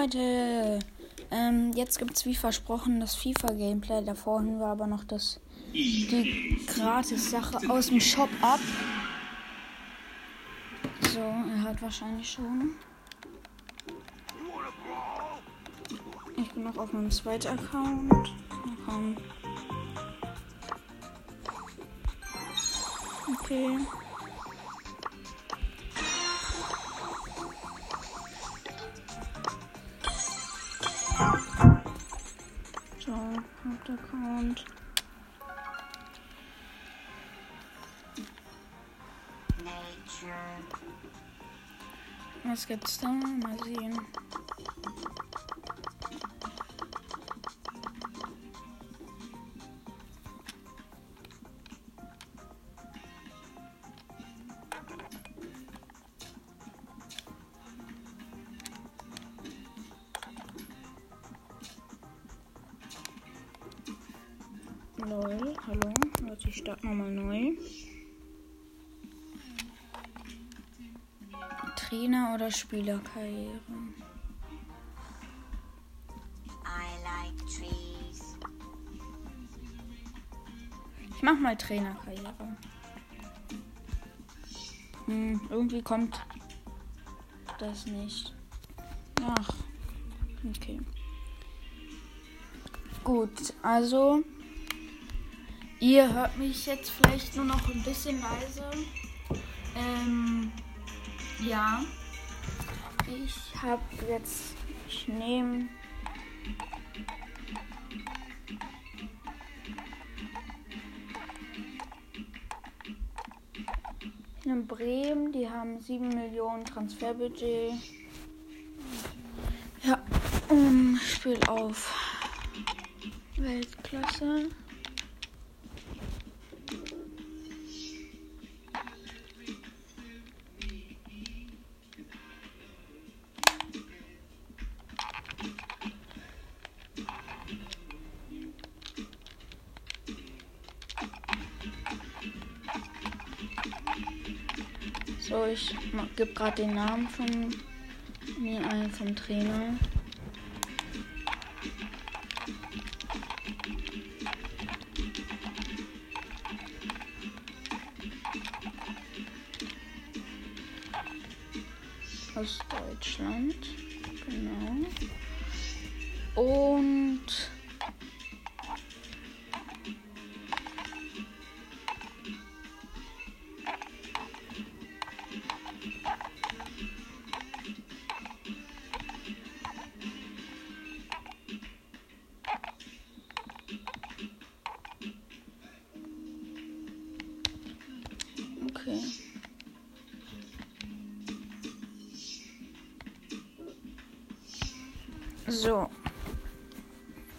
Leute, ähm, jetzt gibt es wie versprochen das FIFA-Gameplay. Davor hören wir aber noch das, die Gratis-Sache aus dem Shop ab. So, er hat wahrscheinlich schon. Ich bin noch auf meinem zweiten Account. Okay. Hauptaccount. Was gibt's da? Mal sehen. Trainer oder Spielerkarriere? I like trees. Ich mach mal Trainerkarriere. Hm, irgendwie kommt das nicht. Ach, okay. Gut, also ihr hört mich jetzt vielleicht nur noch ein bisschen leise. Ähm, ja. Ich habe jetzt, ich nehme in Bremen, die haben 7 Millionen Transferbudget. Ja, um, Spiel auf Weltklasse. Gebe gerade den Namen von mir ein, vom Trainer.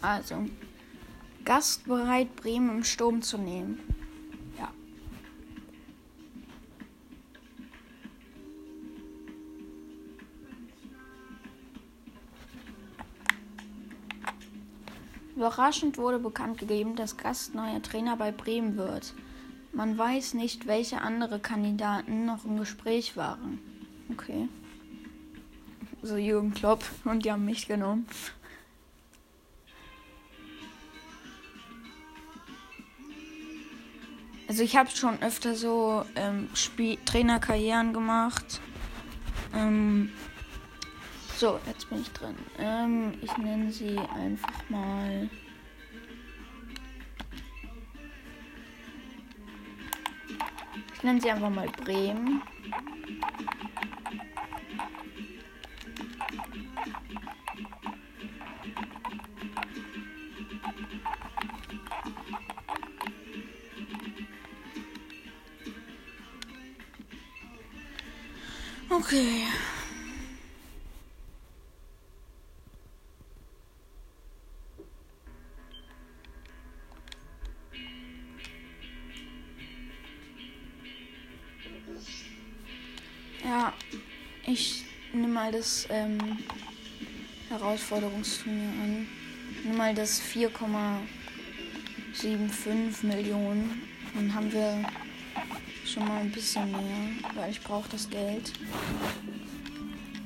Also. Gastbereit Bremen im Sturm zu nehmen. Ja. Überraschend wurde bekannt gegeben, dass Gast neuer Trainer bei Bremen wird. Man weiß nicht, welche andere Kandidaten noch im Gespräch waren. Okay. So Jürgen Klopp und die haben mich genommen. Also ich habe schon öfter so ähm, Spiel Trainerkarrieren gemacht. Ähm, so, jetzt bin ich drin. Ähm, ich nenne sie einfach mal. Ich nenne sie einfach mal Bremen. Okay. Ja, ich nehme mal das ähm, Herausforderungsturnier an. Nimm mal das 4,75 Millionen. Dann haben wir schon mal ein bisschen mehr, weil ich brauche das Geld.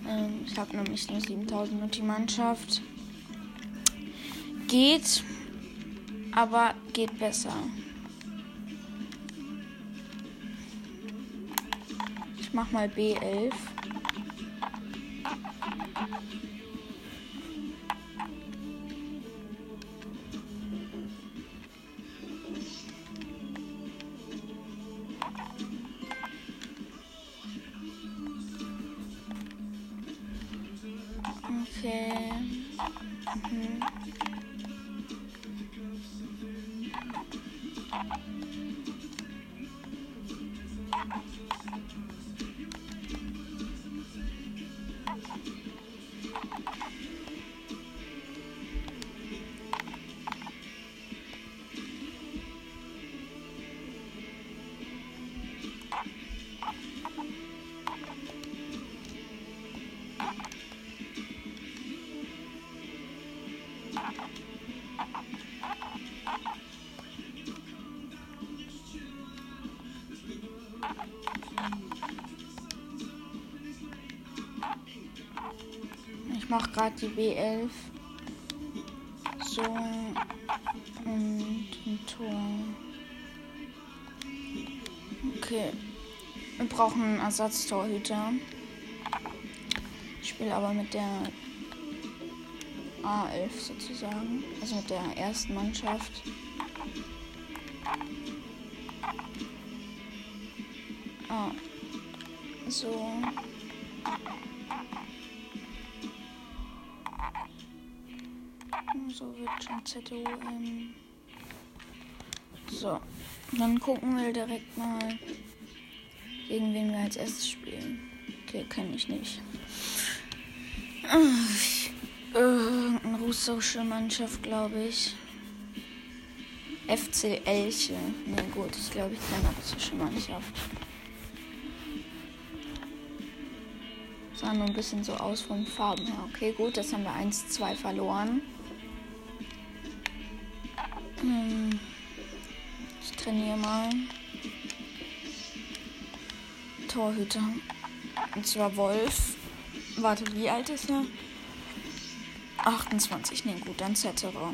Ähm, ich habe nämlich nur 7000 und die Mannschaft geht, aber geht besser. Ich mach mal B11. Okay. Mach gerade die B11. So. Und ein Tor. Okay. Wir brauchen einen Ersatztorhüter. Ich spiele aber mit der A11 sozusagen. Also mit der ersten Mannschaft. Ah. So. So schon ZOM. So. Dann gucken wir direkt mal, gegen wen wir als erstes spielen. Okay, kenne ich nicht. Irgendeine russische Mannschaft, glaube ich. FC Elche. Ne, gut, ich glaube, ich eine russische Mannschaft. Sah nur ein bisschen so aus von Farben her. Okay, gut, das haben wir 1-2 verloren. Hm. Ich trainiere mal. Torhüter. Und zwar Wolf. Warte, wie alt ist er? 28. Ne, gut, dann Zetterer.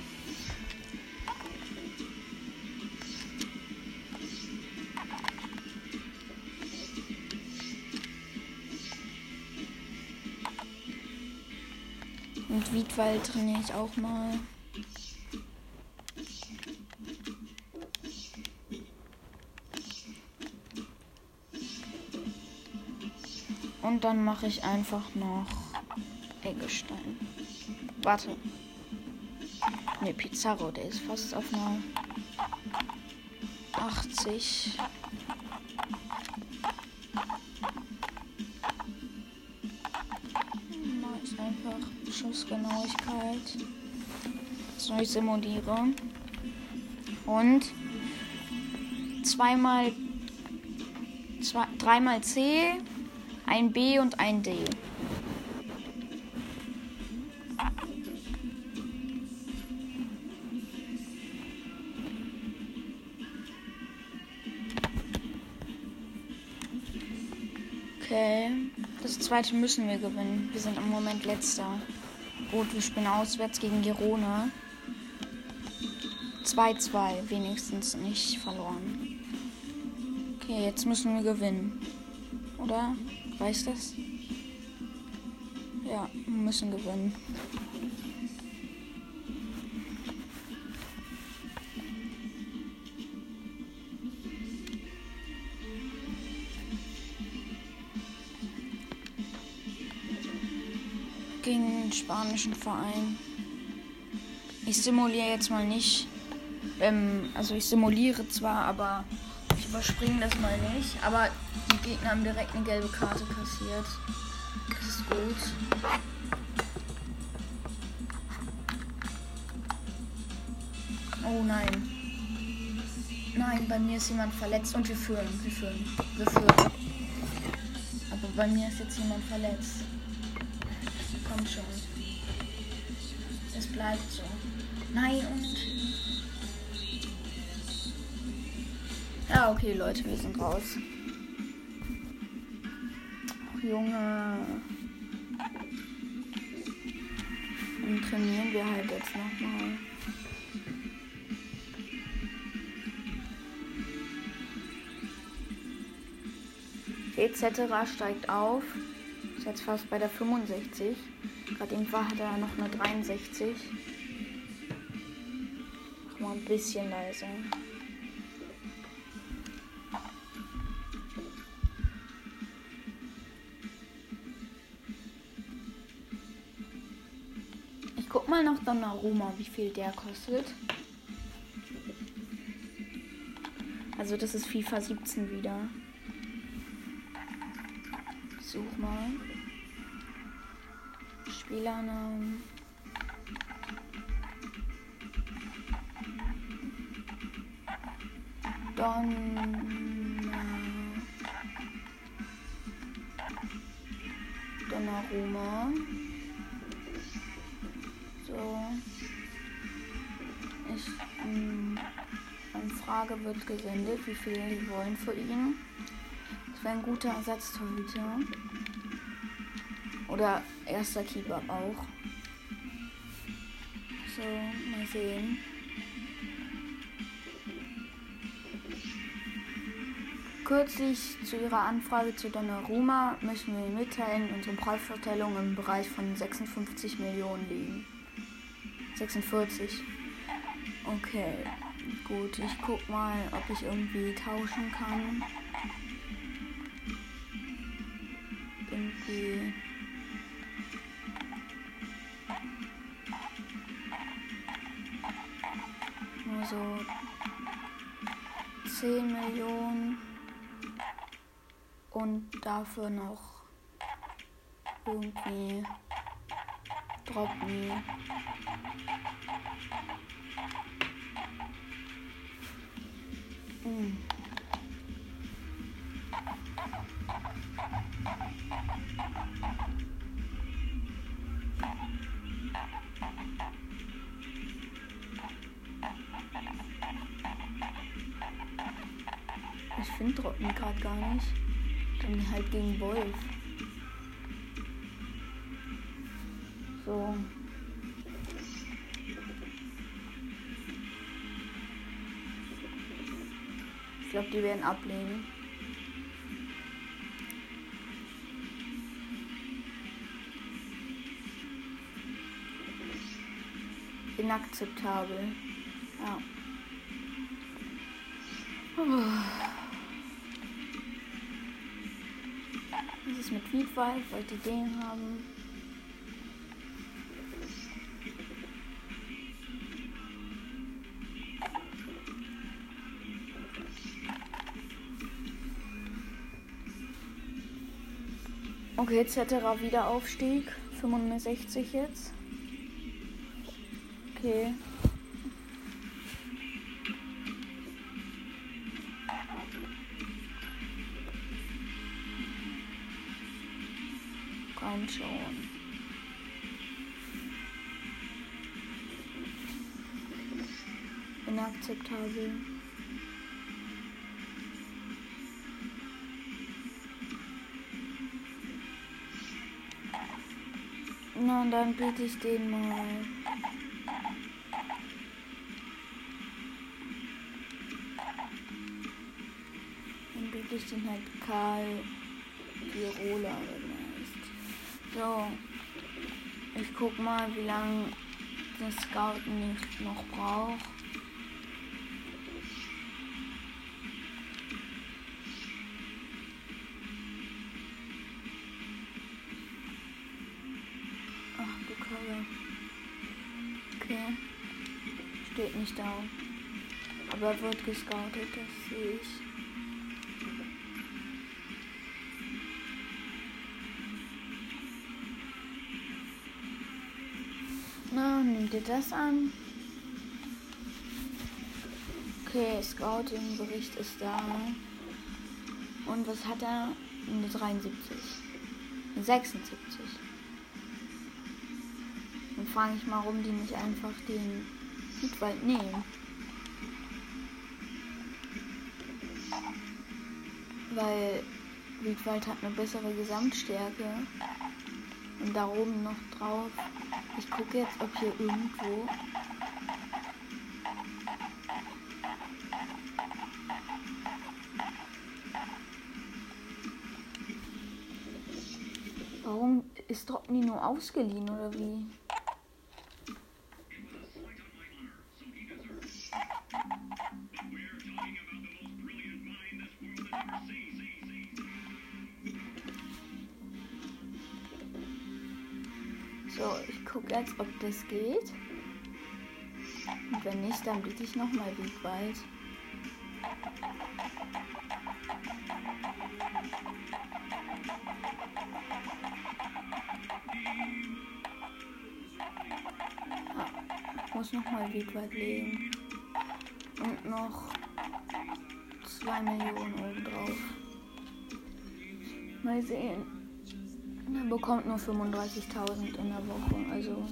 Und Wiedwald trainiere ich auch mal. Und dann mache ich einfach noch Eggestein. Warte. Ne, Pizarro, der ist fast auf einer 80. Mal ist einfach Schussgenauigkeit. So, ich simuliere. Und zweimal, zwei, dreimal C, ein B und ein D. Okay. Das zweite müssen wir gewinnen. Wir sind im Moment letzter. Gut, wir spielen auswärts gegen Girona. 2-2, wenigstens nicht verloren. Okay, jetzt müssen wir gewinnen. Oder? Weiß das? Ja, wir müssen gewinnen. Gegen einen spanischen Verein. Ich simuliere jetzt mal nicht. Ähm, also ich simuliere zwar, aber ich überspringe das mal nicht. Aber die Gegner haben direkt eine gelbe Karte kassiert. Das ist gut. Oh nein. Nein, bei mir ist jemand verletzt und wir führen. Wir führen. Wir führen. Aber bei mir ist jetzt jemand verletzt. Komm schon. Es bleibt so. Nein, und. Ja, okay, Leute, wir sind raus. Junge. Den trainieren wir halt jetzt nochmal. etc. steigt auf. Ist jetzt fast bei der 65. Gerade eben war hat er noch eine 63. Mach mal ein bisschen leiser. Donnarumma, wie viel der kostet. Also das ist FIFA 17 wieder. Such mal. Spielernamen. Donna. Donnarumma. So. Ich, ähm, Anfrage wird gesendet, wie viel die wollen für ihn. Das wäre ein guter Ersatztorhüter. Oder erster Keeper auch. So, mal sehen. Kürzlich zu Ihrer Anfrage zu Donnarumma müssen wir mitteilen, unsere Preisverteilung im Bereich von 56 Millionen liegen. 46. Okay, gut. Ich guck mal, ob ich irgendwie tauschen kann. Irgendwie. Nur so 10 Millionen und dafür noch irgendwie Drop Me. Ich finde Me gerade gar nicht. Dann halt gegen Wolf. So. Die werden ablehnen. Inakzeptabel. Ja. Was ist mit Feedwald? Wollt ihr den haben? Okay, etc. Wiederaufstieg. 65 jetzt. Okay. Na, dann biete ich den mal. Dann biete ich den halt Karl Girola oder er. So. Ich guck mal, wie lange das Scouten nicht noch braucht. Nicht da. Aber wird gescoutet, das sehe ich. Na, nimmt ihr das an? Okay, Scouting-Bericht ist da. Und was hat er? Eine 73. Eine 76. Dann frage ich mal, warum die nicht einfach den Südwald nehmen. Weil Wiedwald hat eine bessere Gesamtstärke. Und da oben noch drauf. Ich gucke jetzt, ob hier irgendwo. Warum ist Dropney nur ausgeliehen oder wie? Nicht, dann biete ich nochmal Weg weit. muss nochmal Weg weit legen. Und noch 2 Millionen oben drauf. Mal sehen. Er bekommt nur 35.000 in der Woche, also.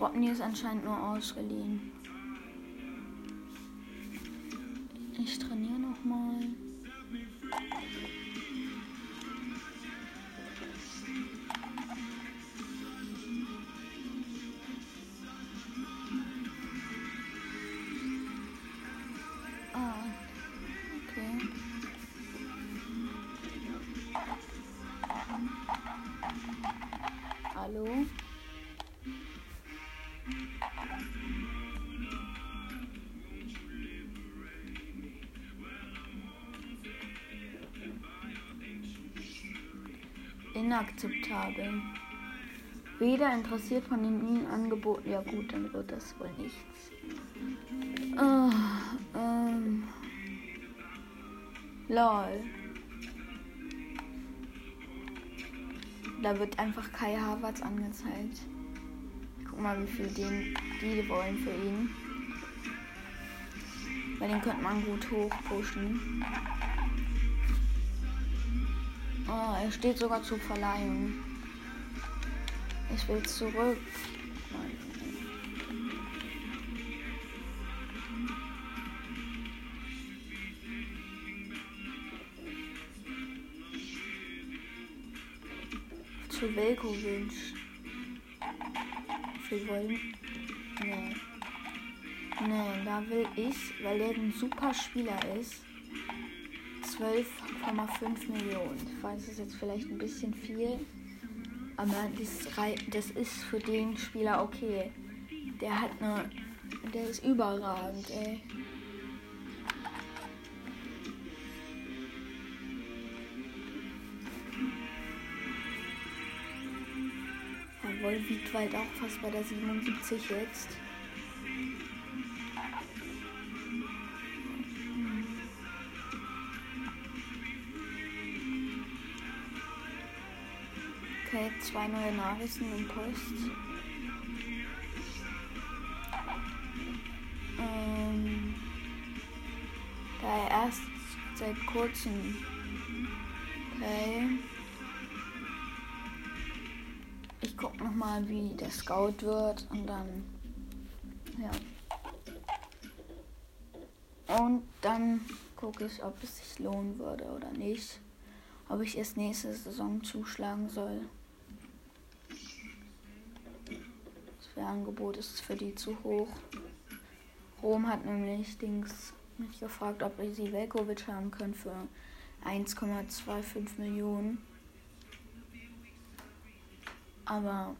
Dropney ist anscheinend nur ausgeliehen. Ich trainiere nochmal. Ah. Hallo? Inakzeptabel. Weder interessiert von den ihnen Angeboten. Ja gut, dann wird das wohl nichts. Ah, ähm. Lol. Da wird einfach Kai Havertz angezeigt. Guck mal, wie viel den, die wollen für ihn. Weil den könnte man gut hochpushen. Er steht sogar zur Verleihung. Ich will zurück. Nein. Zu Velkovic. Wir wollen. Nee. Nee, da will ich, weil er ein super Spieler ist, 12,5 Millionen. Ich weiß, das ist jetzt vielleicht ein bisschen viel, aber das, ist für den Spieler okay. Der hat eine. Der ist überragend, ey. Jawohl, wiegt weit auch fast bei der 77 jetzt. Okay, zwei neue Nachrichten im Post. Ähm, da er erst seit kurzem. Okay. Ich guck noch mal, wie der Scout wird und dann. Ja. Und dann gucke ich, ob es sich lohnen würde oder nicht. Ob ich es nächste Saison zuschlagen soll. Das Angebot ist für die zu hoch. Rom hat nämlich Dings mich gefragt, ob sie Velkovic haben können für 1,25 Millionen. Aber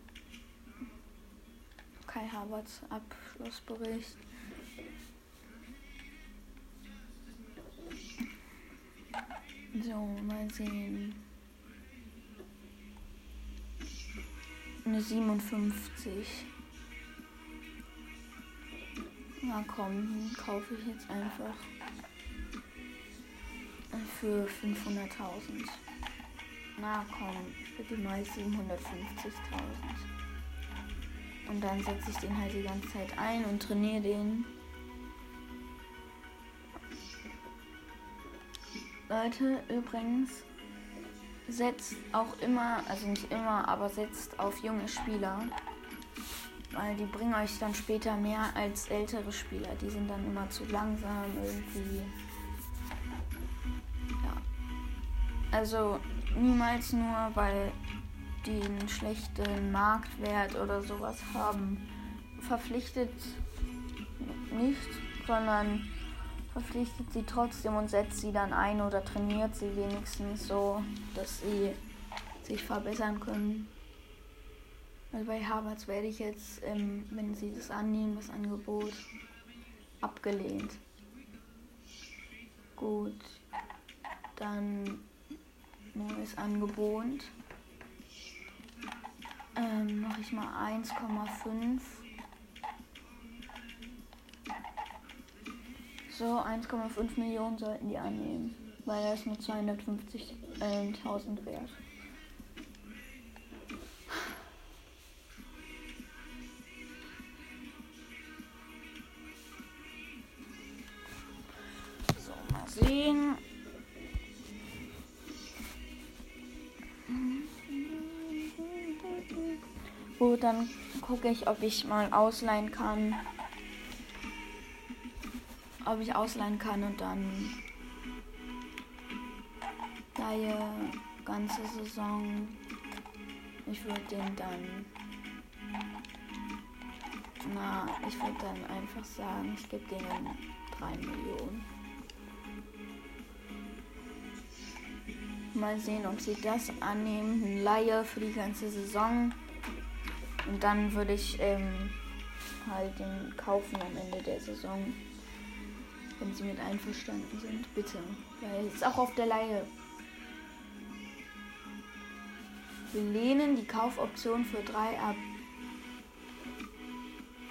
Kai Havertz Abschlussbericht. So, mal sehen. Eine 57. Na komm, kaufe ich jetzt einfach für 500.000. Na komm, bitte mal 750.000. Und dann setze ich den halt die ganze Zeit ein und trainiere den. Leute, übrigens, setzt auch immer, also nicht immer, aber setzt auf junge Spieler. Weil die bringen euch dann später mehr als ältere Spieler. Die sind dann immer zu langsam irgendwie. Ja. Also niemals nur, weil die einen schlechten Marktwert oder sowas haben. Verpflichtet nicht, sondern verpflichtet sie trotzdem und setzt sie dann ein oder trainiert sie wenigstens so, dass sie sich verbessern können. Weil bei Harvards werde ich jetzt, ähm, wenn sie das annehmen, das Angebot abgelehnt. Gut, dann neues Angebot. Ähm, mache ich mal 1,5. So, 1,5 Millionen sollten die annehmen, weil ist nur 250.000 wert. Mal sehen. Gut, dann gucke ich, ob ich mal ausleihen kann. Ob ich ausleihen kann und dann leihe ganze Saison. Ich würde den dann. Na, ich würde dann einfach sagen, ich gebe denen 3 Millionen. Mal sehen, ob sie das annehmen. Laie für die ganze Saison. Und dann würde ich ähm, halt den kaufen am Ende der Saison. Wenn sie mit einverstanden sind, bitte. Weil es ist auch auf der Laie. Wir lehnen die Kaufoption für 3 ab.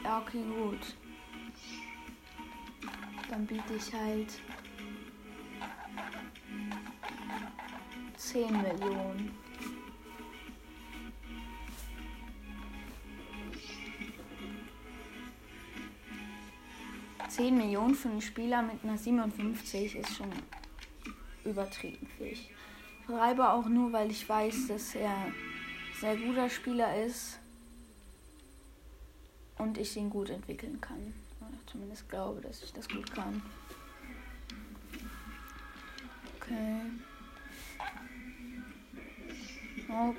Ja, okay, gut. Dann biete ich halt 10 Millionen. Zehn Millionen für einen Spieler mit einer 57 ist schon übertrieben. Ich schreibe auch nur, weil ich weiß, dass er sehr guter Spieler ist und ich ihn gut entwickeln kann. Oder zumindest glaube, dass ich das gut kann. Okay. Oh.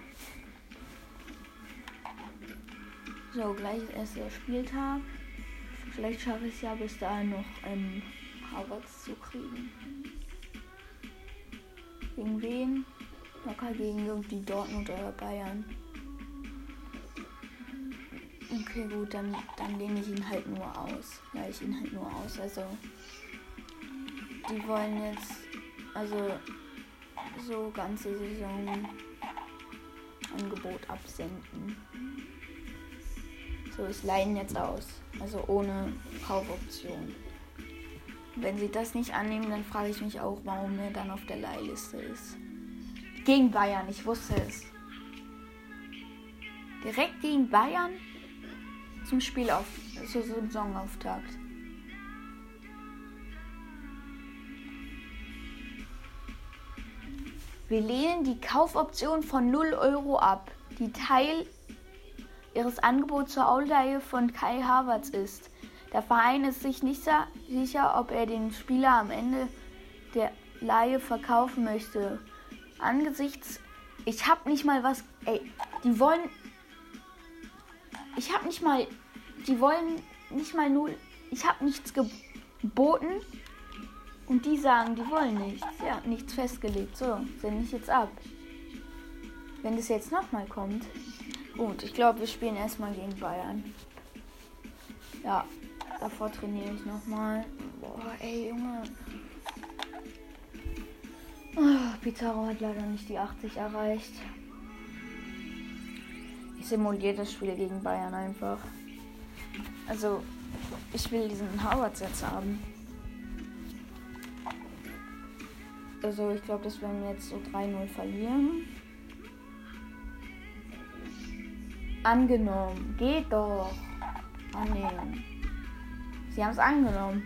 So, gleich ist erst der Spieltag. Vielleicht schaffe ich es ja bis dahin noch ähm, Harvards zu kriegen. Gegen wen? Locker gegen irgendwie Dortmund oder Bayern. Okay, gut, dann, dann lehne ich ihn halt nur aus. Ja, ich ihn halt nur aus. Also, die wollen jetzt, also, so ganze Saison Angebot absenken. So, ich leihen jetzt aus. Also ohne Kaufoption. Wenn sie das nicht annehmen, dann frage ich mich auch, warum er dann auf der Leihliste ist. Gegen Bayern, ich wusste es. Direkt gegen Bayern zum Spiel auf, zur Saisonauftakt. Wir lehnen die Kaufoption von 0 Euro ab, die Teil ihres Angebots zur Ausleihe von Kai Havertz ist. Der Verein ist sich nicht sicher, ob er den Spieler am Ende der Leihe verkaufen möchte. Angesichts, ich hab nicht mal was, ey, die wollen, ich hab nicht mal, die wollen nicht mal null, ich hab nichts geboten und die sagen, die wollen nichts, ja, nichts festgelegt. So, sende ich jetzt ab. Wenn das jetzt nochmal kommt, Gut, ich glaube, wir spielen erstmal gegen Bayern. Ja, davor trainiere ich nochmal. Boah, ey, Junge. Oh, Pizarro hat leider nicht die 80 erreicht. Ich simuliere das Spiel gegen Bayern einfach. Also, ich will diesen Howard jetzt haben. Also, ich glaube, dass wir jetzt so 3-0 verlieren. Angenommen. Geht doch. Annehmen. Sie haben es angenommen.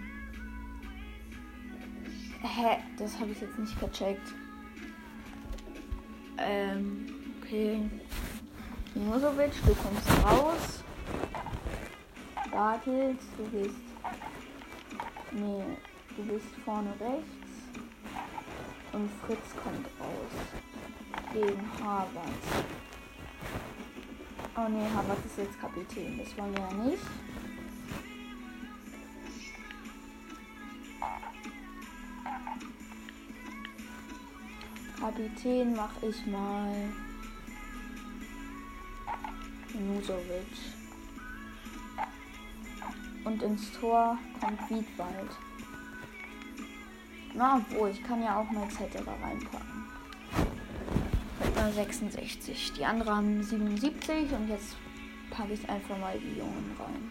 Hä? Das habe ich jetzt nicht gecheckt. Ähm, okay. Mimosovic, du kommst raus. Bartels, du bist. Nee, du bist vorne rechts. Und Fritz kommt raus. Gegen Harvard. Oh ne, Harvard ist jetzt Kapitän. Das wollen wir ja nicht. Kapitän mache ich mal Nusovic. Und ins Tor kommt Wiedwald. Na, obwohl, ich kann ja auch mal Zettel reinpacken. Mit einer 66. Die anderen haben 77 und jetzt packe ich einfach mal die Jungen rein.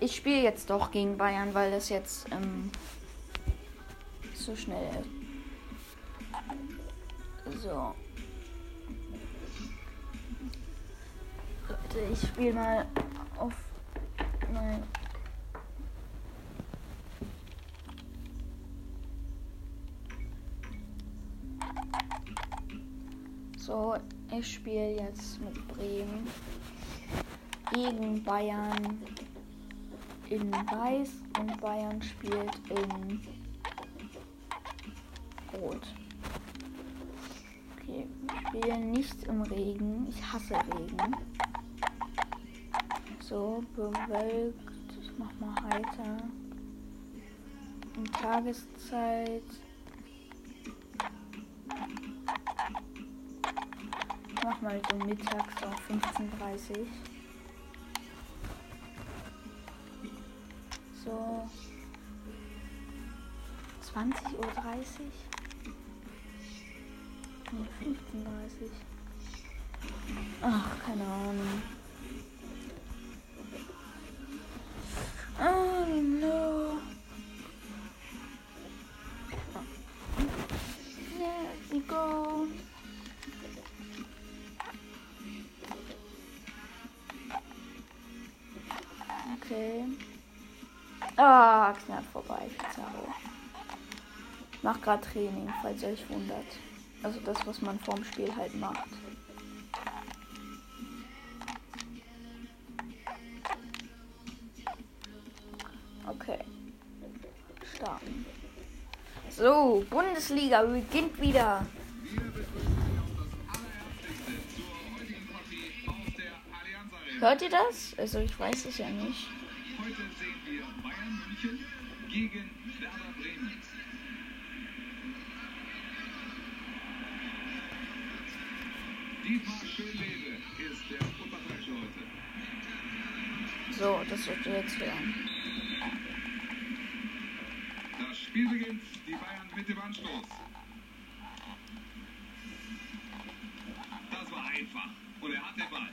Ich spiele jetzt doch gegen Bayern, weil das jetzt ähm, so schnell ist. So. Leute, ich spiele mal auf. Nein. So, ich spiele jetzt mit Bremen gegen Bayern in Weiß und Bayern spielt in Rot. Okay, wir spielen nicht im Regen. Ich hasse Regen. So, bewölkt. Ich mach mal heiter. In Tageszeit. Mach mal so mittags auf 15.30 So. 20.30 Uhr. Nee, 15.30 Ach, keine Ahnung. Oh no. Let me go. Okay. Ah, knapp vorbei. Pizarro. Mach gerade Training, falls ihr euch wundert. Also das, was man vorm Spiel halt macht. Okay. Starten. So, Bundesliga beginnt wieder. Hört ihr das? Also ich weiß es ja nicht. Gegen Werder Bremen. Dietmar Schönlebe ist der Unterfalsche heute. So, das wird jetzt hören. Das Spiel beginnt, die Bayern mit dem Anstoß. Das war einfach und er hat den Ball.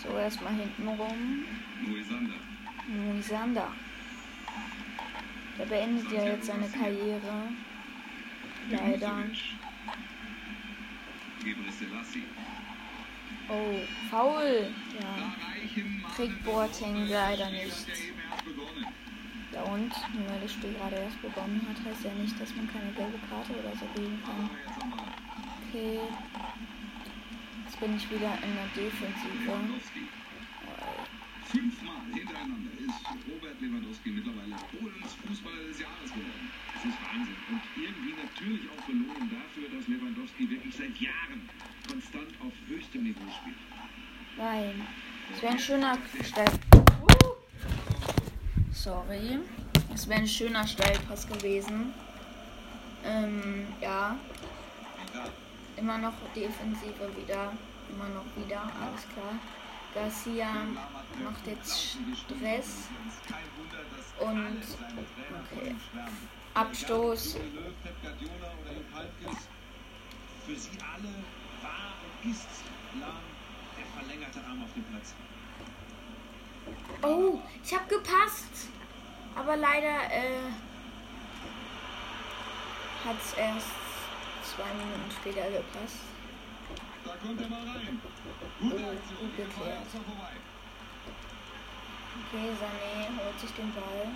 So, erstmal hinten rum. Moisander. Der beendet ja jetzt seine Karriere. Leider. Oh, faul. Ja. Kriegt Boateng leider nicht. Ja und, nur weil das Spiel gerade erst begonnen hat, heißt ja nicht, dass man keine gelbe Karte oder so geben kann. Okay. Bin ich wieder in der Defensive. Fünfmal hintereinander ist Robert Lewandowski mittlerweile Polens Fußballer des Jahres geworden. Das ist Wahnsinn. Und irgendwie natürlich auch Belohnung dafür, dass Lewandowski wirklich seit Jahren konstant auf höchstem Niveau spielt. Nein. Es wäre ein schöner Stell. Sorry. Es wäre ein schöner Stellpass gewesen. Ähm, ja. Immer noch Defensive wieder. Immer noch wieder. Alles klar. Garcia macht jetzt Stress. Und okay. Abstoß. Für sie alle war und ist der verlängerte Arm auf dem Platz. Oh, ich habe gepasst. Aber leider äh, hat es erst zwei Minuten später gepasst. Da kommt er mal rein. Gute Aktion. gut geklärt. vorbei. Okay, Sané holt sich den Ball.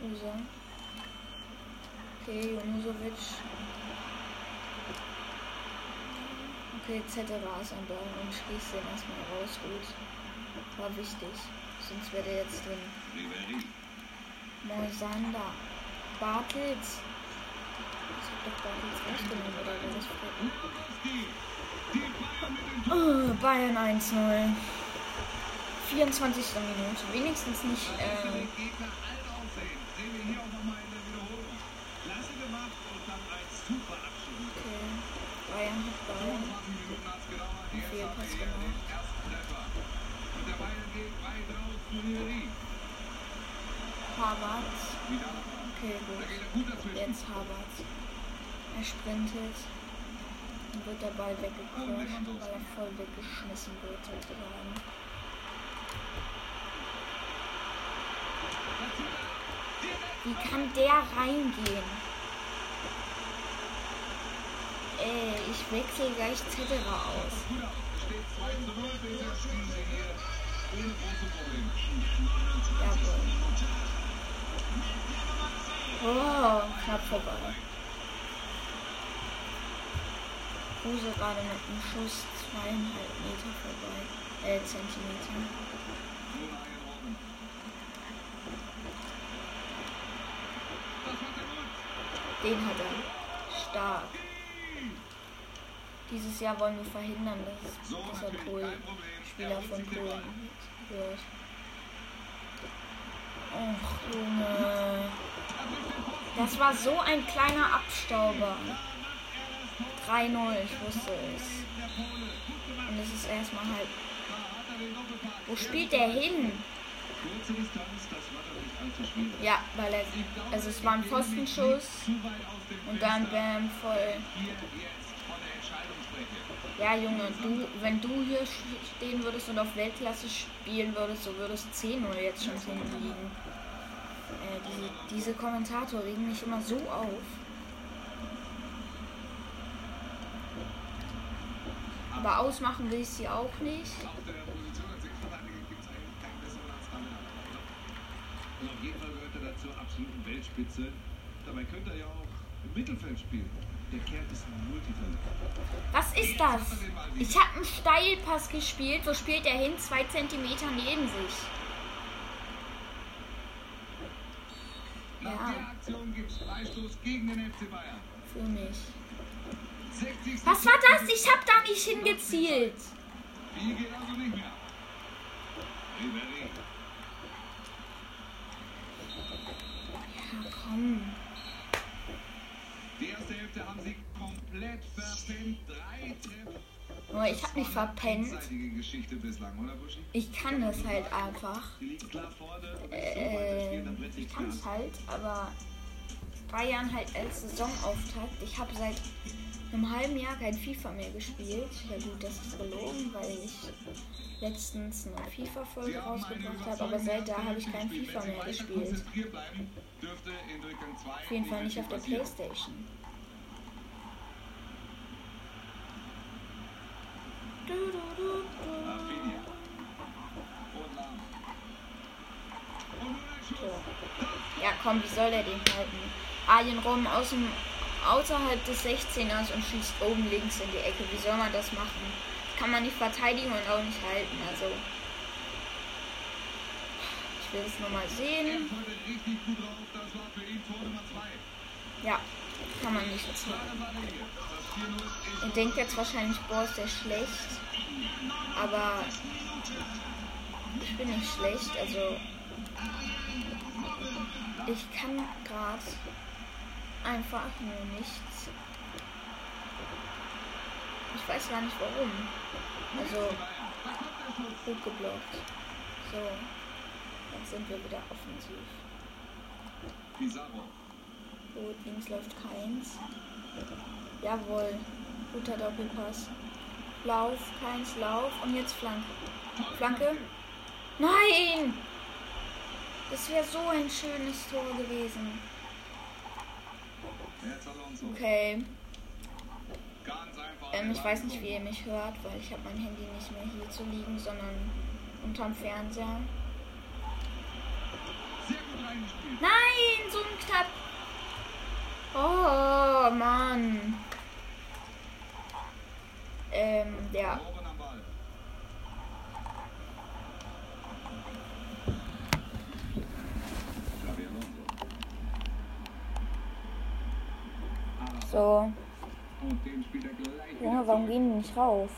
Kruse. Okay, Junusovic. Okay, Zetera ist am Ball und schließt den erstmal raus. Gut. War wichtig. Sonst wäre der jetzt drin. Moisander. Bartels. Ich doch Bartels rausgenommen, oder war das Fred? Oh, Bayern 1-0. 24. Minute. Wenigstens nicht. Äh, Abschluss. okay. Bayern hat Ball. 20 Minuten hat's gedauert. Jetzt Fehlpass gemacht. Harvard. Okay, gut. Jetzt Harvard. Er sprintet. Dann wird der Ball weggecrasht, weil er voll weggeschmissen wird. sozusagen. Wie kann der reingehen? Ey, ich wechsle gleich Zetterer aus. Gut aus. Es steht 2 zu 0. Bisher spielen sie hier ohne große Probleme. Jawohl. Oh, knapp vorbei. Kruse gerade mit dem Schuss zweieinhalb Meter vorbei. Äh, Zentimeter. Er. Den hat er. Stark. Dieses Jahr wollen wir verhindern, dass, er natürlich Polen. Spieler Er von Polen wird. Och, Junge. Das war so ein kleiner Abstauber. 3-0, ich wusste es. Und es ist erstmal halb. Wo spielt der hin? Das. Ja, weil er. Also es war ein dem und dann bam voll. Ja, Junge, du, wenn du hier stehen würdest und auf Weltklasse spielen würdest, so würdest 10-0 jetzt schon hinliegen. Äh, diese, diese Kommentatoren regen mich immer so auf. Aber ausmachen will ich sie auch nicht. Und auf jeden Fall gehört er dazu absoluten Weltspitze. Dabei könnte er ja auch im Mittelfeld spielen. Der Kerl ist ein Multitalent. Was ist das? Ich habe einen Steilpass gespielt. Wo spielt er hin? Zwei Zentimeter neben sich. Nach Ja. der Aktion gibt es Freistoß gegen den FC Bayern. Für mich. 60. Was war das? Ich habe da nicht hingezielt. Ja, komm. Die erste Hälfte haben sie komplett verpennt. Drei Treffer. Nur ich habe mich verpennt. Ich kann das halt einfach. Äh, ich kann es halt, aber Bayern halt als Saisonauftakt. Ich habe seit einem halben Jahr kein FIFA mehr gespielt. Ja gut, das ist gelogen, weil ich letztens eine FIFA-Folge rausgebracht habe, aber seit da habe ich kein. FIFA mehr gespielt. konzentriert bleiben, dürfte in Durchgang 2 Auf jeden Fall nicht auf der. Playstation. Du, du, du. Ja, komm, wie soll der den halten? Aus dem, außerhalb des 16ers und schießt oben links in die Ecke. Wie soll man das machen? Kann man nicht verteidigen und auch nicht halten. Also, ich will es nochmal sehen. ist heute richtig gut drauf. Das war für ihn Tor Nummer 2. Ja, kann man nicht ziehen. Klare Sache hier. Das 4-0 ist Ihr denkt jetzt wahrscheinlich, boah, ist der schlecht. Aber ich bin nicht schlecht. Also, ich kann gerade einfach nur nichts. Ich weiß gar nicht warum. Also, gut geblockt. So, jetzt sind wir wieder offensiv. Pizarro. Gut, links läuft keins. Jawohl, guter Doppelpass. Lauf, keins, Lauf und jetzt Flanke. Flanke. Nein! Das wäre so ein schönes Tor gewesen. Okay, ähm, ich weiß nicht, wie ihr mich hört, weil ich habe mein Handy nicht mehr hier zu liegen, sondern unterm Fernseher. Nein, so ein knapp. Oh, Mann. Ähm, ja. Robben am Ball. So. Junge, wieder warum gehen die nicht rauf?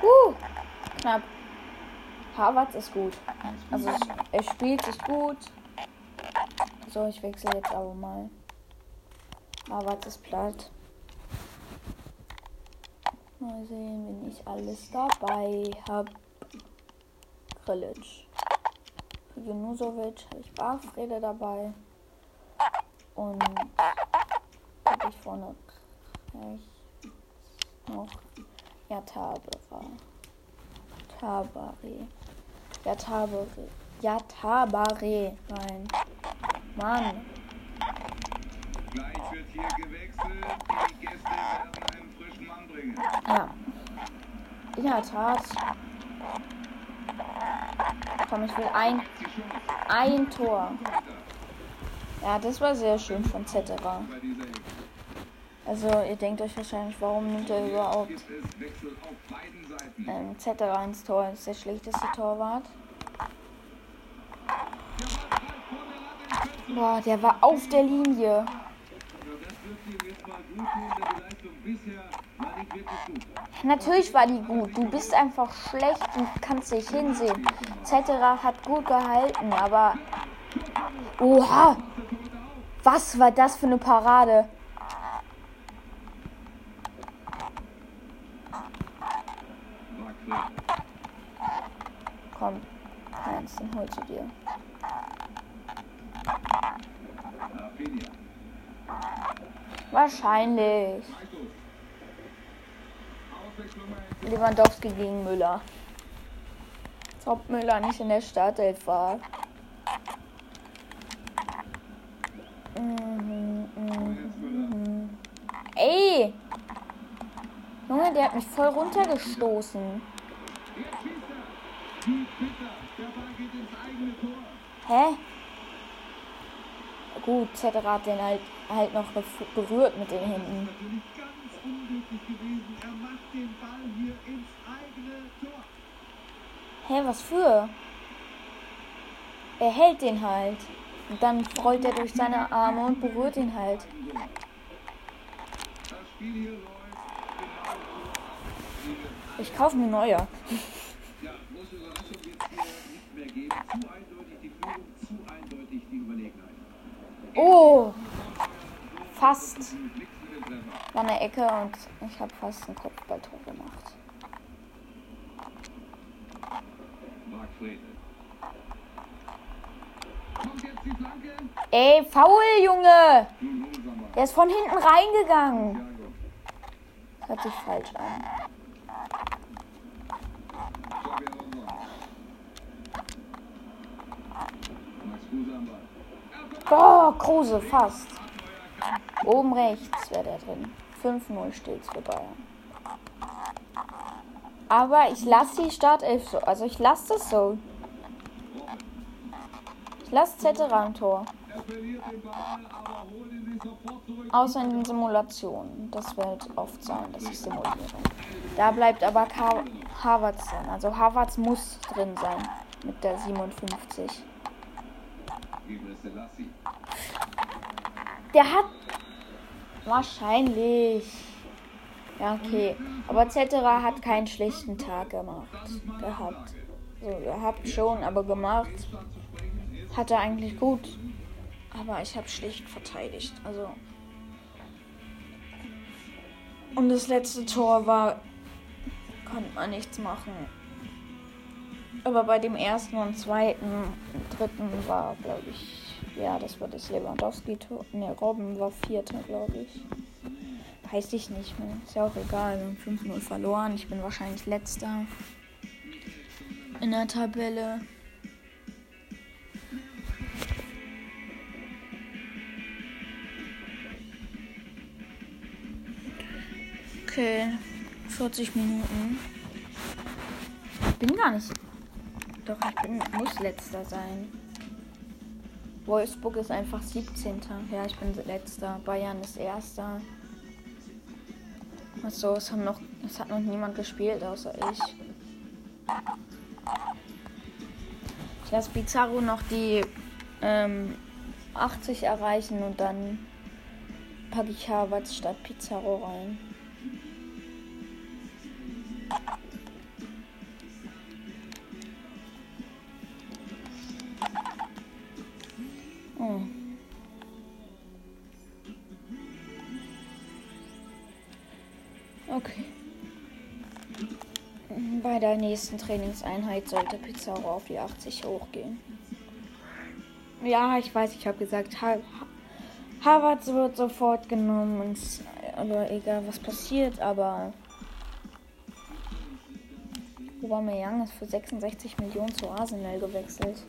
Uh, knapp. Harvard ist gut. Also er spielt sich gut. So, ich wechsle jetzt aber mal. Harvard ist platt. Mal sehen, wenn ich alles dabei habe. Grilic. Junusovic habe ich Barfrede dabei. Und habe ich vorne rechts noch ja, Tabera. Tabare. Ja, Tabare. Ja, Tabare rein. Mann. Gleich wird hier gewechselt. Die Gäste werden einen frischen Mann bringen. Ja. In der Tat. Komm, ich will ein, ein Tor. Ja, das war sehr schön von Zetterer. Also, ihr denkt euch wahrscheinlich, warum nimmt er überhaupt ähm, Zetterer ins Tor? Das ist der schlechteste Torwart. Boah, der war auf der Linie. Ja, das wird ihm jetzt mal gut tun, denn die Leistung bisher war nicht wirklich gut. Natürlich war die gut. Du bist einfach schlecht und kannst dich hinsehen. Zetterer hat gut gehalten, aber. Oha! Was war das für eine Parade? Komm, Heinz, den holst du dir. Wahrscheinlich. Freistoß. Auswechslung bei Lewandowski gegen Müller. Ob Müller nicht in der Startelf war. Mhm, mhm. Jens Müller. Ey! Junge, der hat mich voll runtergestoßen. Er. Hä? Gut, Zetterer hat den halt, halt noch berührt mit den Händen. Unglücklich gewesen. Er macht den Ball hier ins eigene Tor. Hä, was für? Er hält den halt. Und dann rollt er durch seine Arme und berührt ihn halt. Genau. Ich kaufe mir neuer. Ja, große Überraschung wird hier nicht mehr geben. Zu eindeutig die Führung, zu eindeutig die Überlegenheit. Oh! Fast. War eine Ecke und ich habe fast ein Kopfballtor gemacht. Ey, faul, Junge! Der ist von hinten reingegangen. Das hört sich falsch an. Boah, Kruse, fast. Oben rechts wäre der drin. 5-0 steht's für Bayern. Aber ich lasse die Startelf so. Also ich lasse das so. Ich lasse Zetterer im Tor. Er. Außer in den Simulationen. Das wird oft sein, dass ich simuliere. Da bleibt aber Ka Harvards drin. Also Harvards muss drin sein. Mit der 57. Gebre Selassie. Der hat. Wahrscheinlich. Ja, okay. Aber Zetterer hat keinen schlechten Tag gemacht. Gehabt. So, gehabt schon, aber gemacht. Hat er eigentlich gut. Aber ich habe schlecht verteidigt. Also. Und das letzte Tor war. Konnte man nichts machen. Aber bei dem ersten und zweiten, und dritten war, glaube ich, ja, das war das Lewandowski-Tor. Ne, Robben war Vierter, glaube ich. Weiß ich nicht mehr. Ist ja auch egal. Wir haben 5-0 verloren. Ich bin wahrscheinlich Letzter in der Tabelle. Okay, 40 Minuten. Ich bin gar nicht. Doch, ich bin, muss letzter sein. Wolfsburg ist einfach 17. Ja, ich bin letzter. Bayern ist erster. Achso, es, haben noch, es hat noch niemand gespielt, außer ich. Ich lasse Pizarro noch die ähm, 80 erreichen und dann packe ich Harvards statt Pizarro rein. Der nächsten Trainingseinheit sollte Pizarro auf die 80 hochgehen. Ja, ich weiß, ich habe gesagt, ha Harvard wird sofort genommen. Und, aber egal, was passiert, aber Aubameyang ist für 66 Millionen zu Arsenal gewechselt.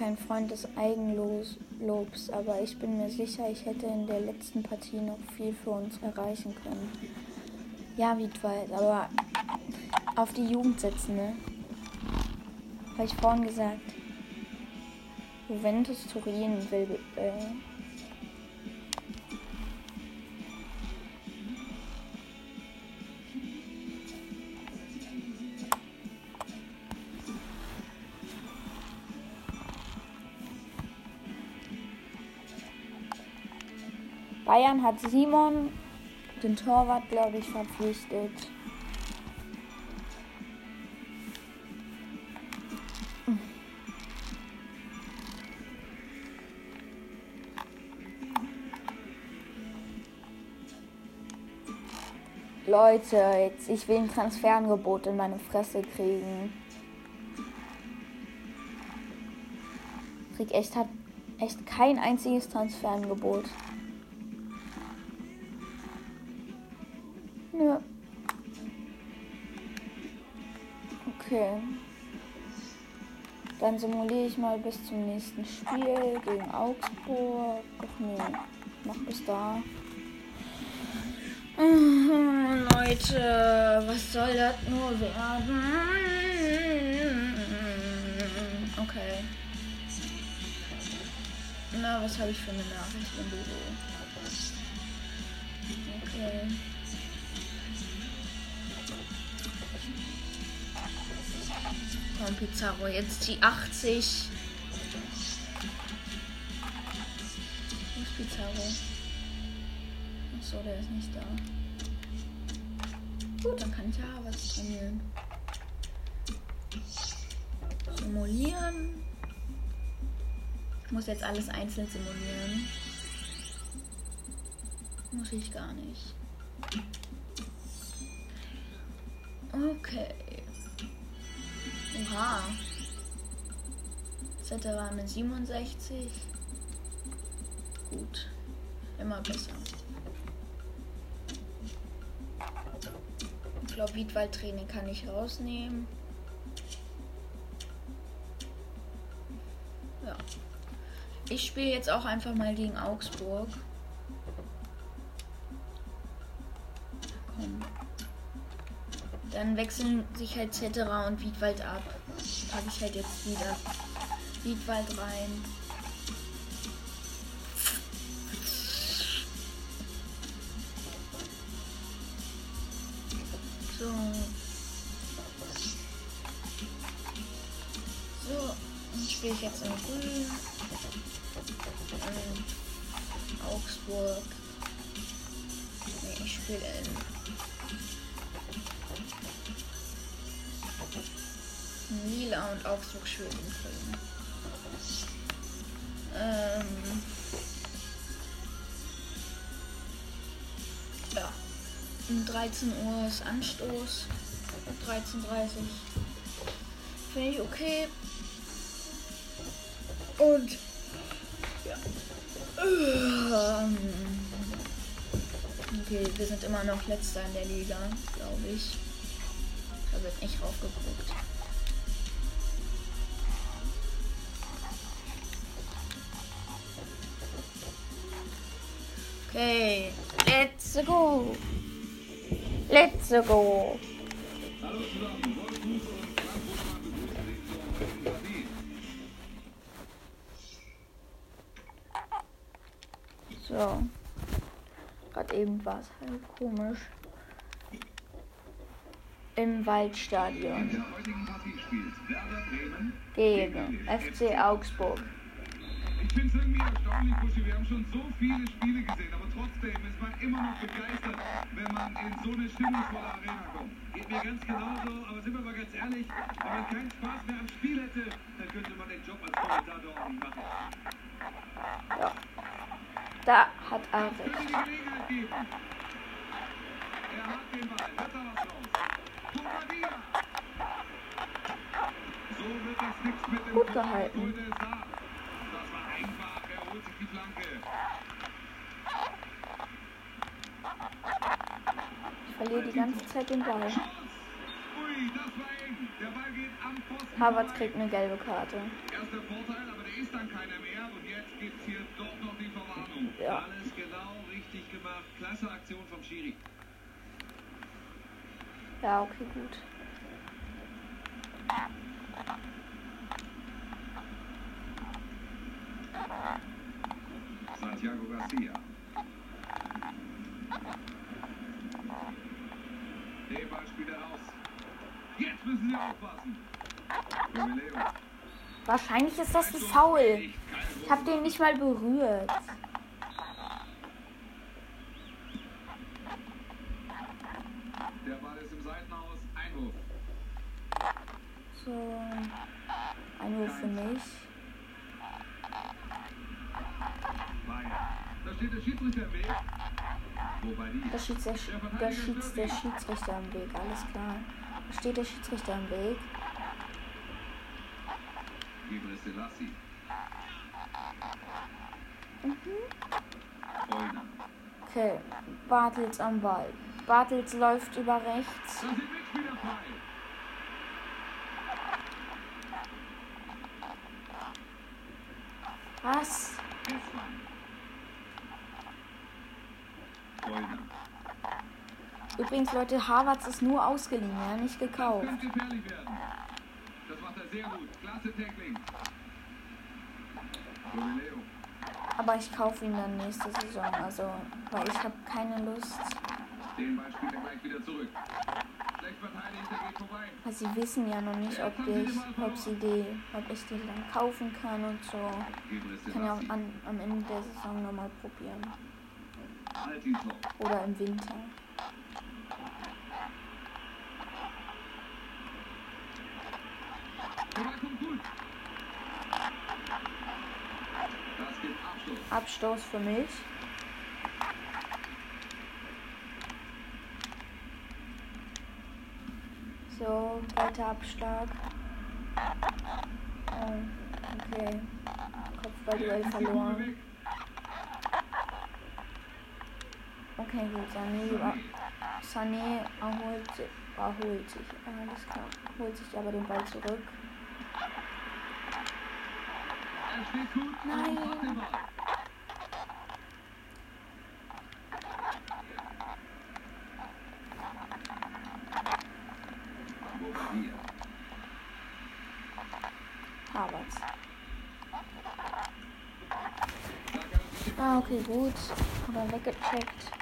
Kein Freund des Eigenlobs, aber ich bin mir sicher, ich hätte in der letzten Partie noch viel für uns erreichen können. Ja, Wiedwald, aber auf die Jugend setzen, ne? Habe ich vorhin gesagt. Juventus Turin will. Äh, Bayern hat Simon, den Torwart, glaube ich, verpflichtet. Leute, jetzt ich will ein Transferangebot in meine Fresse kriegen. Krieg echt hat echt kein einziges Transferangebot. Okay. Dann simuliere ich mal bis zum nächsten Spiel gegen Augsburg. Ach nee, noch bis da. Mhm, Leute, was soll das nur werden? Okay. Na, was habe ich für eine Nachricht im Büro? Okay. Komm, Pizarro, jetzt die 80. Wo ist Pizarro? Achso, der ist nicht da. Gut, dann kann ich ja was trainieren. Simulieren. Ich muss jetzt alles einzeln simulieren. Muss ich gar nicht. Okay. Oha. Z war mit 67. Gut. Immer besser. Ich glaube, Wiedwald-Training kann ich rausnehmen. Ja. Ich spiele jetzt auch einfach mal gegen Augsburg. Komm. Dann wechseln sich halt Zetterer und Wiedwald ab. Packe ich halt jetzt wieder Wiedwald rein. So. So, dann spiele ich jetzt in Grün. Ähm, Augsburg. Nee, ich spiele in Lila und Augsburg schön in Ähm. Ja. Um 13 Uhr ist Anstoß. 13.30 Uhr. Finde ich okay. Und ja. Ähm, okay, wir sind immer noch letzter in der Liga, glaube ich. Da wird nicht raufgeguckt. minutes ago. So. Gerade eben war es halt komisch. Im Waldstadion. Gegen FC Augsburg. Ich bin Buschi. Wir haben schon so viele Spiele gesehen, aber trotzdem ist man immer noch begeistert, wenn man in so eine stimmungsvolle Arena kommt. Geht mir ganz genauso, aber sind wir mal ganz ehrlich, wenn man keinen Spaß mehr am Spiel hätte, dann könnte man den Job als Kommentator auch nicht machen. Ja. Da hat er recht. die Gelegenheit geben. Er hat den Ball, wird da was raus. Bobadilla. So wird das nichts mit dem Gut gehalten. Torhüter ist da. Das war einfach, er holt sich die Flanke. Ich verliere die ganze Zeit den Ball. Havertz kriegt eine gelbe Karte. Erster Vorteil, aber der ist dann keiner mehr. Und jetzt gibt's hier doch noch die Verwarnung. Ja. Alles genau richtig gemacht. Klasse Aktion vom Schiri. Ja, okay, gut. Santiago Garcia. Den Ball spielt er aus. Jetzt müssen sie aufpassen. Wahrscheinlich ist das ein Foul. Ich habe den nicht mal berührt. Der Ball ist im Seitenhaus. Einwurf. So. Ein Uhr für mich. Bayern. Da steht der Schiedsrichter im Weg. Wobei die. Da steht der, Sch- da steht der Schiedsrichter im Weg, alles klar. Da steht der Schiedsrichter im Weg. Mhm. Okay, Bartels am Ball. Bartels läuft über rechts. Was? Euna. Übrigens, Leute, Harvards ist nur ausgeliehen, ja, nicht gekauft. Er. Aber ich kaufe ihn dann nächste Saison, also, weil ich habe keine Lust. Weil sie wissen ja noch nicht, ob ich, ob sie die, ob ich die dann kaufen kann und so. Ich kann ja auch an, am Ende der Saison nochmal probieren. Oder im Winter. Abstoß für mich. So, weiter Abschlag. Oh, okay. Kopfballduell verloren. Okay, gut, Sané, Sané erholt, erholt sich. Alles klar. Holt sich aber den Ball zurück. Nein. Harvards. Ah, okay, gut. Aber weggecheckt.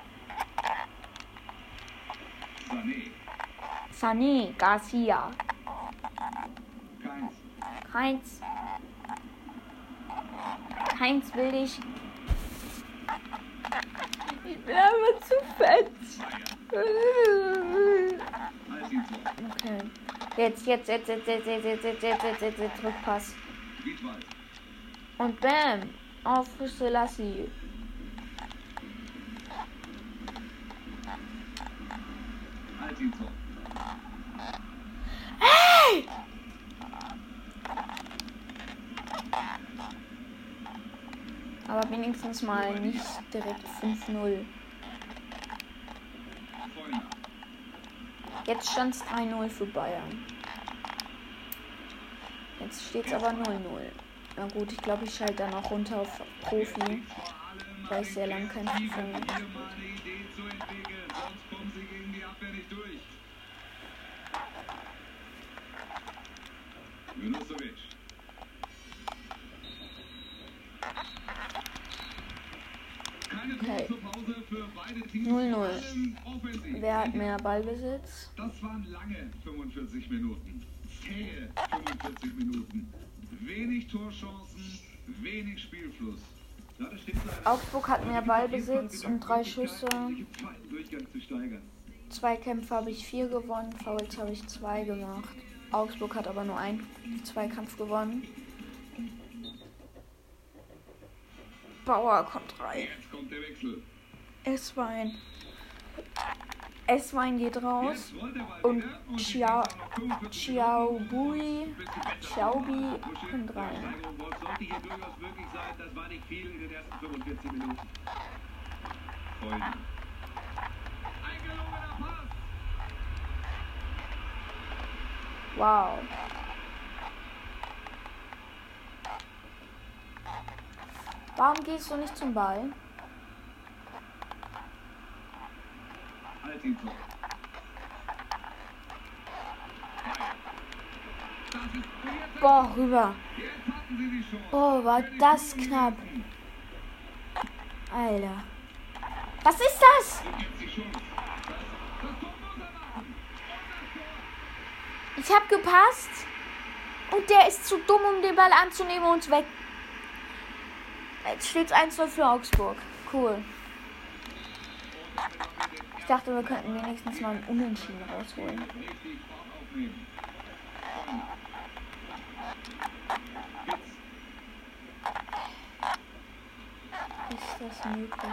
Sané. Garcia. Keins. Heinz. Heinz will dich. Ich bin aber zu fett. Okay. Jetzt, jetzt, jetzt, jetzt, jetzt, jetzt, jetzt, jetzt, jetzt, jetzt, jetzt, jetzt, Rückpass. Wiedwald. Und bam. Auf Selassie. Aber wenigstens mal nicht direkt 5-0. Vollner. Jetzt stand es 3-0 für Bayern. Jetzt steht es aber 0-0. Na gut, ich glaube, ich schalte dann auch runter auf Profi. Weil ich sehr lange kein gespielt mal 0-0. vor allem offensiv. Wer hat mehr Ballbesitz? Das waren lange 45 Minuten. Zähe 45 Minuten. Wenig Torchancen, wenig Spielfluss. Augsburg hat mehr Ballbesitz und drei Schüsse. Steigern. Zweikämpfe habe ich vier gewonnen, Fouls habe ich zwei gemacht. Augsburg hat aber nur einen Zweikampf gewonnen. Bauer kommt rein. Jetzt kommt der Wechsel. Esswein. Esswein geht raus. Und und 45 Chiaobui, Buschel, kommt rein. Steigerung Wolf sollte hier durchaus möglich sein. Das war nicht viel in den ersten 45 Minuten. Freunde. Ein gelungener Pass. Wow. Warum gehst du nicht zum Ball? Das ist jetzt, Boah, rüber. Boah, war das knapp. Alter. Was ist das? Ich hab gepasst. Und der ist zu dumm, um den Ball anzunehmen und weg. Jetzt steht's 1-0 für Augsburg. Cool. Ich dachte, wir könnten wenigstens mal einen Unentschieden rausholen. Ist das möglich?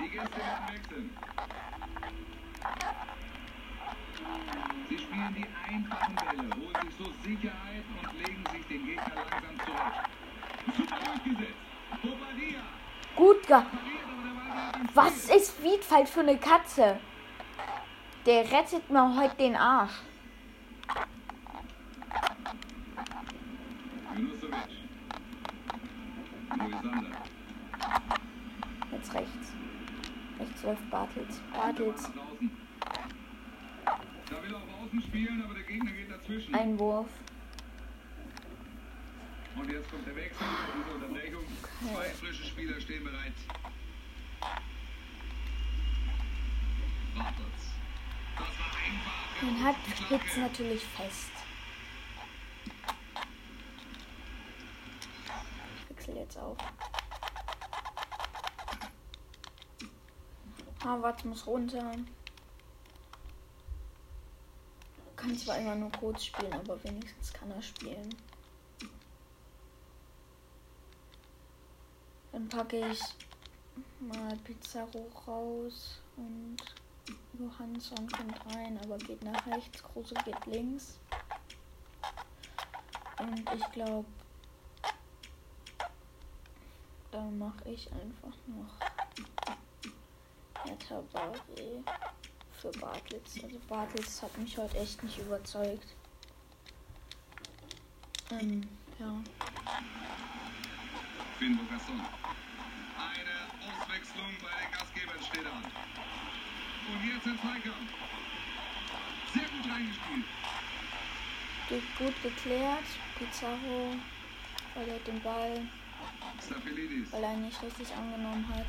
Die Gäste werden wechseln. Sie spielen die einfachen Bälle, holen sich so Sicherheit und legen sich den Gegner langsam zurecht. Super durchgesetzt. Bobadilla Gut ge... Was ist Wiedfalt für eine Katze? Der rettet mir heute den Arsch. Jetzt rechts. Rechts läuft Bartels. Bartels. Einwurf. Und jetzt kommt der Wechsel, diese Unterbrechung. Zwei frische Spieler stehen bereit. Den hat Hitz natürlich fest. Ich wechsle jetzt auf. Harvard muss runter. Kann zwar immer nur kurz spielen, aber wenigstens kann er spielen. Dann packe ich mal Pizarro raus und Johansson kommt rein, aber geht nach rechts. Kruse geht links. Und ich glaube, dann mache ich einfach noch Hertha Barre für Bartels. Also Bartels hat mich heute echt nicht überzeugt. Ähm, ja. Finn. Eine Auswechslung bei den Gastgebern steht an. Und jetzt im Zweikampf. Sehr gut reingespielt. Gut geklärt. Pizarro verliert den Ball, weil er ihn nicht richtig angenommen hat.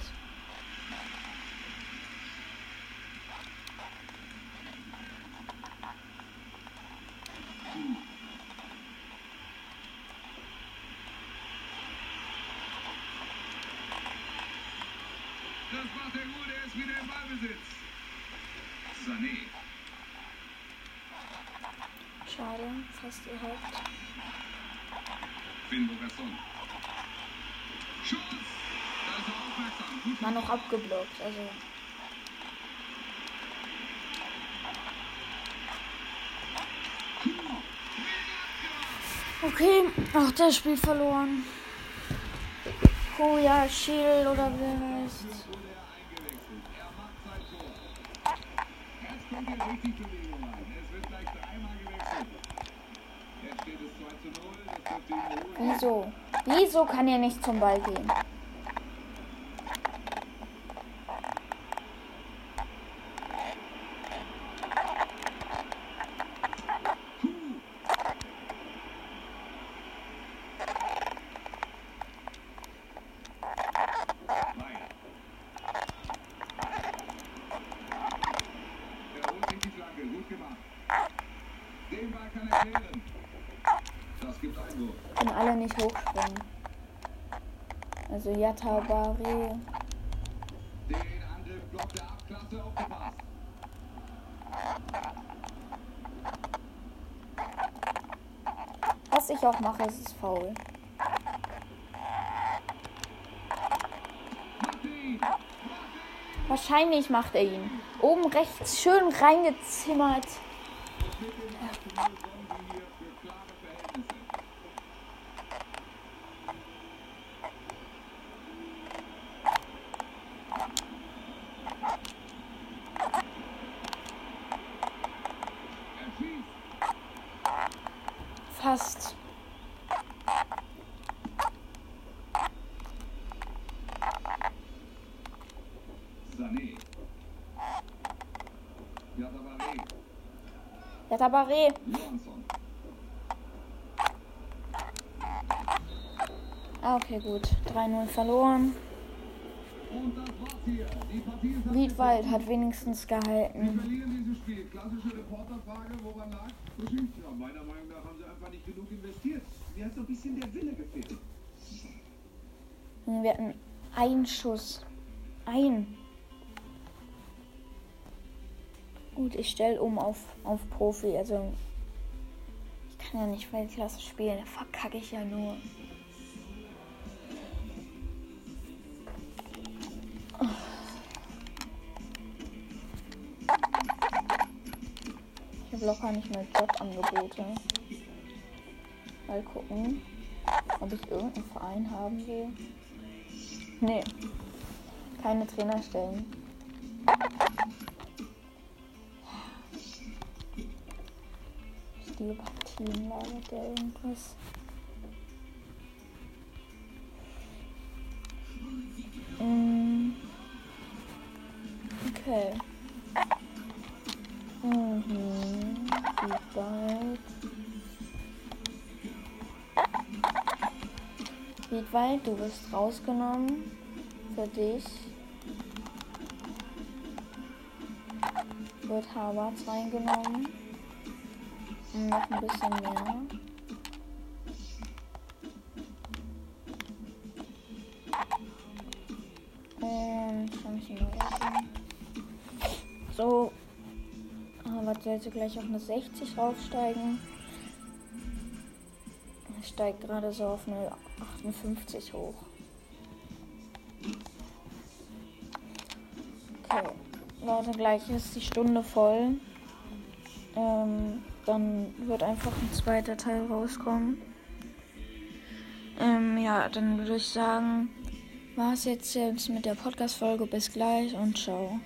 Das macht er gut, er ist wieder im Ballbesitz. Sané. Schade, fast gehabt. Finn Bogasson. Schuss! Da ist er noch abgeblockt, also. Okay, auch das Spiel verloren. Koya Schiel oder wie er heißt. wurde eingewechselt. Macht sein Tor. Jetzt kommt hier richtig Bewegung rein. Es wird gleich dreimal gewechselt. Jetzt steht es 2 zu 0. Das dürfte ihn holen. Wieso? Wieso kann er nicht zum Ball gehen? Bayern. nicht gemacht. Den Ball kann er klären. Das gibt Einwurf. Können alle nicht hochspringen. Yatabare. Den Angriff blockt er ab. Klasse aufgepasst. Was ich auch mache, ist es faul. Wahrscheinlich macht er ihn. Oben rechts schön reingezimmert. Mit dem 8 zu 0 sorgen sie hier für klare Verhältnisse. Er schießt. Fast. Sané. Yatabare. Johansson. Ah, okay, gut. 3-0 verloren. Wiedwald hat wenigstens Wir gehalten. verlieren dieses Spiel. Klassische Reporterfrage, woran lag? Ja, meiner Meinung nach haben sie einfach nicht genug investiert. Mir hat so ein bisschen der Wille gefehlt. Wir hatten einen Schuss. Ein. Gut, ich stelle um auf, auf Profi. Also, ich kann ja nicht Weltklasse spielen. Da verkacke ich ja nur. Ich habe locker nicht mal Jobangebote. Mal gucken, ob ich irgendeinen Verein haben will. Nee, keine Trainerstellen. Stilpartien lagert der irgendwas. Mm. Okay. Mhm. Wie weit? Wiedwald, du wirst rausgenommen. Für dich. Wird Harvards reingenommen. Noch ein bisschen mehr. Und Chancenleistung. So. Harvard sollte gleich auf eine 60 raufsteigen. Er steigt gerade so auf eine 58 hoch. Okay. Leute, gleich ist die Stunde voll. Ähm, dann wird einfach ein zweiter Teil rauskommen. Ähm, ja, dann würde ich sagen, war es jetzt, jetzt mit der Podcast-Folge. Bis gleich und ciao.